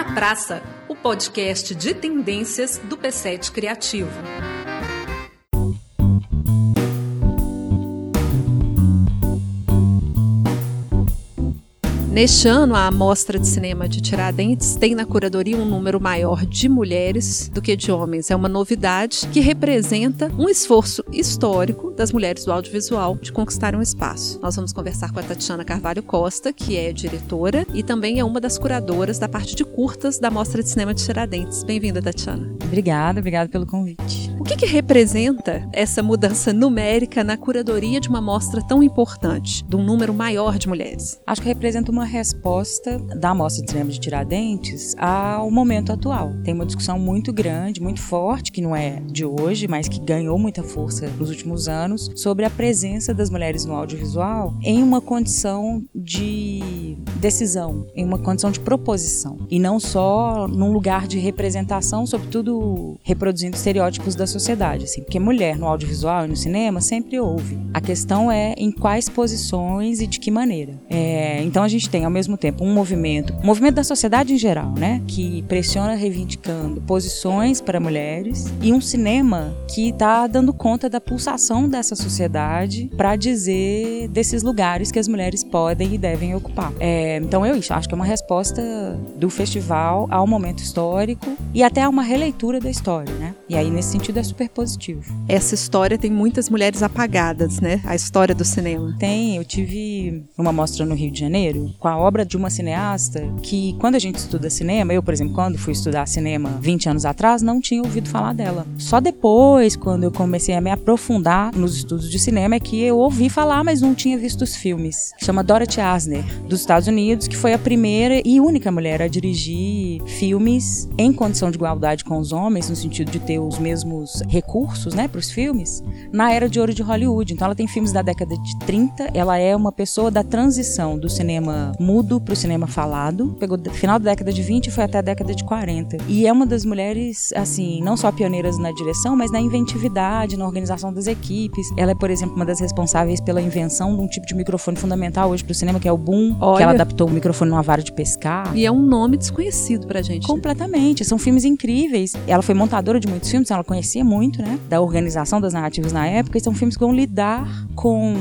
na Praça, o podcast de tendências do P7 Criativo. Neste ano, a Amostra de Cinema de Tiradentes tem na curadoria um número maior de mulheres do que de homens. É uma novidade que representa um esforço histórico das mulheres do audiovisual de conquistar um espaço. Nós vamos conversar com a Tatiana Carvalho Costa, que é diretora e também é uma das curadoras da parte de curtas da Mostra de Cinema de Tiradentes. Bem-vinda, Tatiana. Obrigada, obrigada pelo convite. O que, que representa essa mudança numérica na curadoria de uma mostra tão importante, de um número maior de mulheres? Acho que representa uma resposta da Mostra de Cinema de Tiradentes ao momento atual. Tem uma discussão muito grande, muito forte, que não é de hoje, mas que ganhou muita força nos últimos anos, sobre a presença das mulheres no audiovisual em uma condição de decisão, em uma condição de proposição, e não só num lugar de representação, sobretudo reproduzindo estereótipos da sociedade, assim, porque mulher no audiovisual e no cinema sempre houve. A questão é em quais posições e de que maneira. É, então a gente tem ao mesmo tempo um movimento, um movimento da sociedade em geral, né, que pressiona reivindicando posições para mulheres e um cinema que está dando conta da pulsação dessa sociedade para dizer desses lugares que as mulheres podem e devem ocupar. É, então eu acho que é uma resposta do festival ao momento histórico e até a uma releitura da história, né? E aí nesse sentido é super positivo. Essa história tem muitas mulheres apagadas, né? A história do cinema. Tem, eu tive uma mostra no Rio de Janeiro com a obra de uma cineasta que, quando a gente estuda cinema, eu, por exemplo, quando fui estudar cinema 20 anos atrás, não tinha ouvido falar dela. Só depois, quando eu comecei a me aprofundar nos estudos de cinema, é que eu ouvi falar, mas não tinha visto os filmes. Chama Dorothy Asner, dos Estados Unidos, que foi a primeira e única mulher a dirigir filmes em condição de igualdade com os homens, no sentido de ter os mesmos recursos, né, para os filmes, na era de ouro de Hollywood. Então ela tem filmes da década de 30, ela é uma pessoa da transição do cinema mudo para o cinema falado. Pegou final da década de 20 e foi até a década de 40. E é uma das mulheres, assim, não só pioneiras na direção, mas na inventividade, na organização das equipes. Ela é, por exemplo, uma das responsáveis pela invenção de um tipo de microfone fundamental hoje para o cinema, que é o boom, Olha. que ela adaptou o microfone numa vara de pescar. E é um nome desconhecido pra gente. Completamente. Né? São filmes incríveis. Ela foi montadora de muitos filmes, então ela conhecia muito, né, da organização das narrativas na época. E são filmes que vão lidar com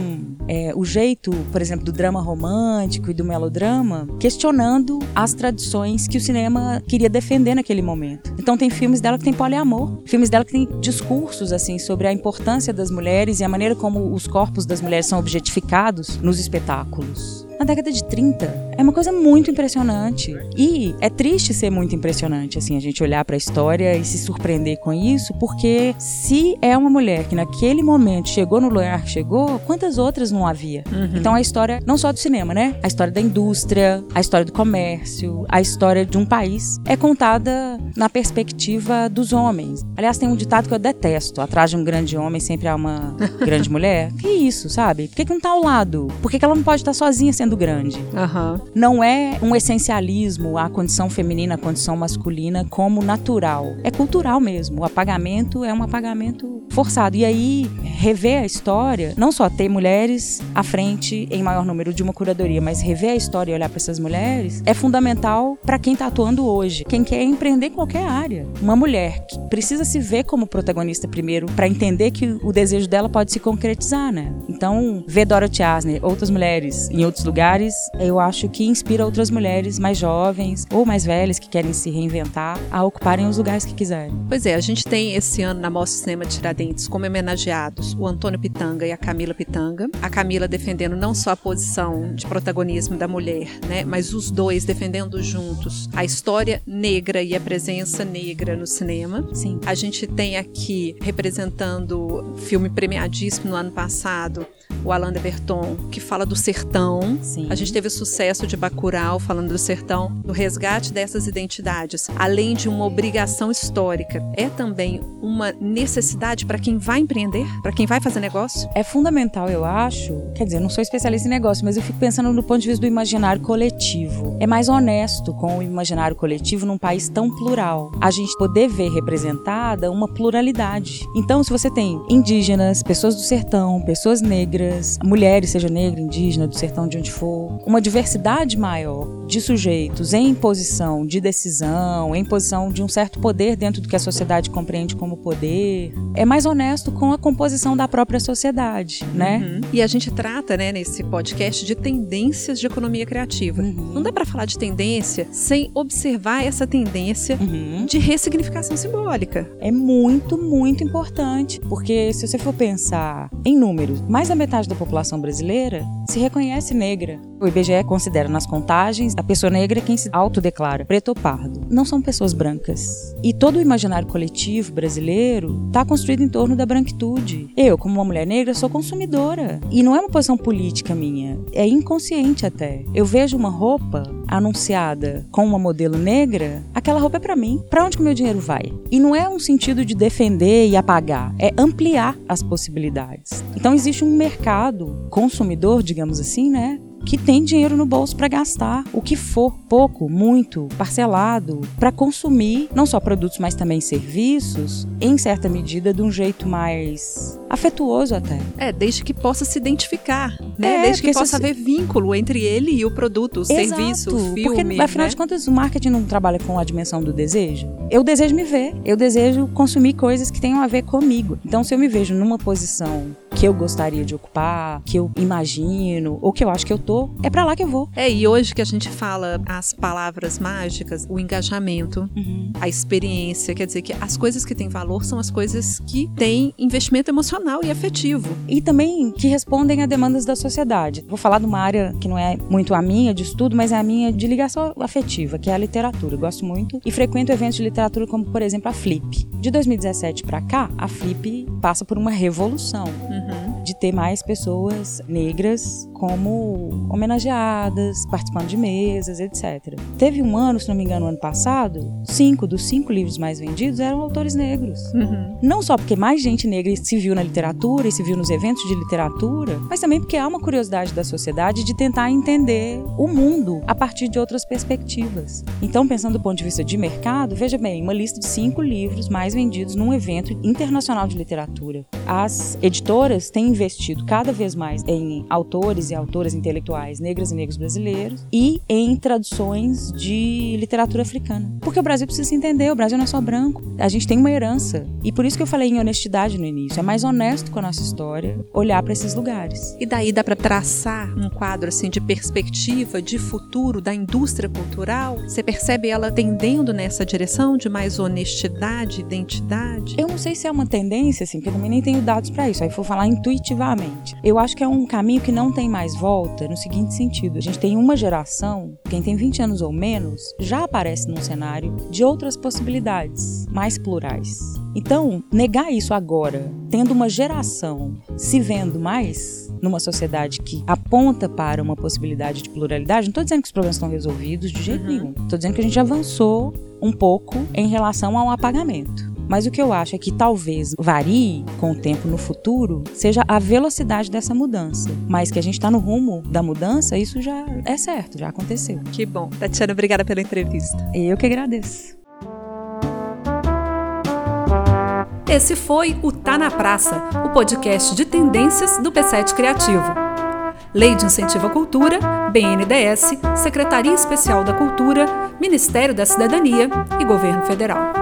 é, o jeito, por exemplo, do drama romântico e do melodrama, questionando as tradições que o cinema queria defender naquele momento. Então tem filmes dela que tem poliamor, filmes dela que tem discursos assim sobre a importância das mulheres e a maneira como os corpos das mulheres são objetificados nos espetáculos na década de 30. É uma coisa muito impressionante. E é triste ser muito impressionante, assim, a gente olhar para a história e se surpreender com isso, porque se é uma mulher que naquele momento chegou no lugar que chegou, quantas outras não havia? Uhum. Então a história, não só do cinema, né? A história da indústria, a história do comércio, a história de um país é contada na perspectiva dos homens. Aliás, tem um ditado que eu detesto: atrás de um grande homem sempre há uma grande mulher. Que isso, sabe? Por que, que não tá ao lado? Por que, que ela não pode estar sozinha sendo grande. Uhum. Não é um essencialismo a condição feminina, a condição masculina como natural. É cultural mesmo. O apagamento é um apagamento forçado. E aí, rever a história, não só ter mulheres à frente em maior número de uma curadoria, mas rever a história e olhar para essas mulheres é fundamental para quem está atuando hoje. Quem quer empreender em qualquer área. Uma mulher que precisa se ver como protagonista primeiro para entender que o desejo dela pode se concretizar, né? Então, ver Dorothy Asner, outras mulheres em outros lugares eu acho que inspira outras mulheres mais jovens ou mais velhas que querem se reinventar a ocuparem os lugares que quiserem. Pois é, a gente tem esse ano na Mostra Cinema Tiradentes como homenageados o Antônio Pitanga e a Camila Pitanga. A Camila defendendo não só a posição de protagonismo da mulher, né, mas os dois defendendo juntos a história negra e a presença negra no cinema. Sim. A gente tem aqui representando filme premiadíssimo no ano passado, o Alain de Berton, que fala do sertão. Sim. A gente teve o sucesso de Bacurau falando do sertão, do resgate dessas identidades, além de uma obrigação histórica. É também uma necessidade para quem vai empreender, para quem vai fazer negócio? É fundamental, eu acho. Quer dizer, eu não sou especialista em negócio, mas eu fico pensando no ponto de vista do imaginário coletivo. É mais honesto com o imaginário coletivo num país tão plural. A gente poder ver representada uma pluralidade. Então, se você tem indígenas, pessoas do sertão, pessoas negras, mulheres, seja negra, indígena, do sertão de onde for uma diversidade maior de sujeitos em posição de decisão, em posição de um certo poder dentro do que a sociedade compreende como poder, é mais honesto com a composição da própria sociedade, né? Uhum. E a gente trata, né, nesse podcast de tendências de economia criativa. Uhum. Não dá para falar de tendência sem observar essa tendência uhum. de ressignificação simbólica. É muito, muito importante, porque se você for pensar em números, mais da metade da população brasileira se reconhece negra. O IBGE considera nas contagens a pessoa negra quem se autodeclara preto ou pardo. Não são pessoas brancas. E todo o imaginário coletivo brasileiro está construído em torno da branquitude. Eu, como uma mulher negra, sou consumidora. E não é uma posição política minha, é inconsciente até. Eu vejo uma roupa anunciada com uma modelo negra, aquela roupa é para mim. Para onde que meu dinheiro vai? E não é um sentido de defender e apagar, é ampliar as possibilidades. Então existe um mercado consumidor, digamos assim, né, que tem dinheiro no bolso para gastar o que for, pouco, muito, parcelado, para consumir não só produtos, mas também serviços, em certa medida, de um jeito mais afetuoso até. É, desde que possa se identificar, né? É, desde que possa haver vínculo entre ele e o produto, o Exato, serviço, o filme. Porque, afinal né? de contas, o marketing não trabalha com a dimensão do desejo. Eu desejo me ver, eu desejo consumir coisas que tenham a ver comigo. Então, se eu me vejo numa posição que eu gostaria de ocupar, que eu imagino, ou que eu acho que eu tô, é para lá que eu vou. É, e hoje que a gente fala as palavras mágicas, o engajamento, uhum. a experiência, quer dizer que as coisas que têm valor são as coisas que têm investimento emocional e afetivo. E também que respondem a demandas da sociedade. Vou falar de uma área que não é muito a minha de estudo, mas é a minha de ligação afetiva, que é a literatura. Eu gosto muito e frequento eventos de literatura como, por exemplo, a Flip. De 2017 para cá, a Flip passa por uma revolução. Uhum. De ter mais pessoas negras como homenageadas, participando de mesas, etc. Teve um ano, se não me engano, ano passado, cinco dos cinco livros mais vendidos eram autores negros. Uhum. Não só porque mais gente negra se viu na literatura e se viu nos eventos de literatura, mas também porque há uma curiosidade da sociedade de tentar entender o mundo a partir de outras perspectivas. Então, pensando do ponto de vista de mercado, veja bem, uma lista de cinco livros mais vendidos num evento internacional de literatura. As editoras têm investido cada vez mais em autores e autoras intelectuais negras e negros brasileiros e em traduções de literatura africana. Porque o Brasil precisa se entender, o Brasil não é só branco. A gente tem uma herança. E por isso que eu falei em honestidade no início. É mais honesto com a nossa história olhar para esses lugares. E daí dá para traçar um quadro assim de perspectiva de futuro da indústria cultural? Você percebe ela tendendo nessa direção de mais honestidade, identidade? Eu não sei se é uma tendência assim, porque eu também nem tenho dados para isso. Aí vou falar intuitivamente. Eu acho que é um caminho que não tem mais mais volta no seguinte sentido: a gente tem uma geração, quem tem 20 anos ou menos, já aparece num cenário de outras possibilidades mais plurais. Então, negar isso agora, tendo uma geração se vendo mais numa sociedade que aponta para uma possibilidade de pluralidade, não estou dizendo que os problemas estão resolvidos de jeito uhum. nenhum. Estou dizendo que a gente avançou um pouco em relação ao apagamento. Mas o que eu acho é que talvez varie com o tempo no futuro seja a velocidade dessa mudança. Mas que a gente está no rumo da mudança, isso já é certo, já aconteceu. Que bom. Tatiana, obrigada pela entrevista. Eu que agradeço. Esse foi o Tá na Praça, o podcast de tendências do P7 Criativo. Lei de Incentivo à Cultura, BNDES, Secretaria Especial da Cultura, Ministério da Cidadania e Governo Federal.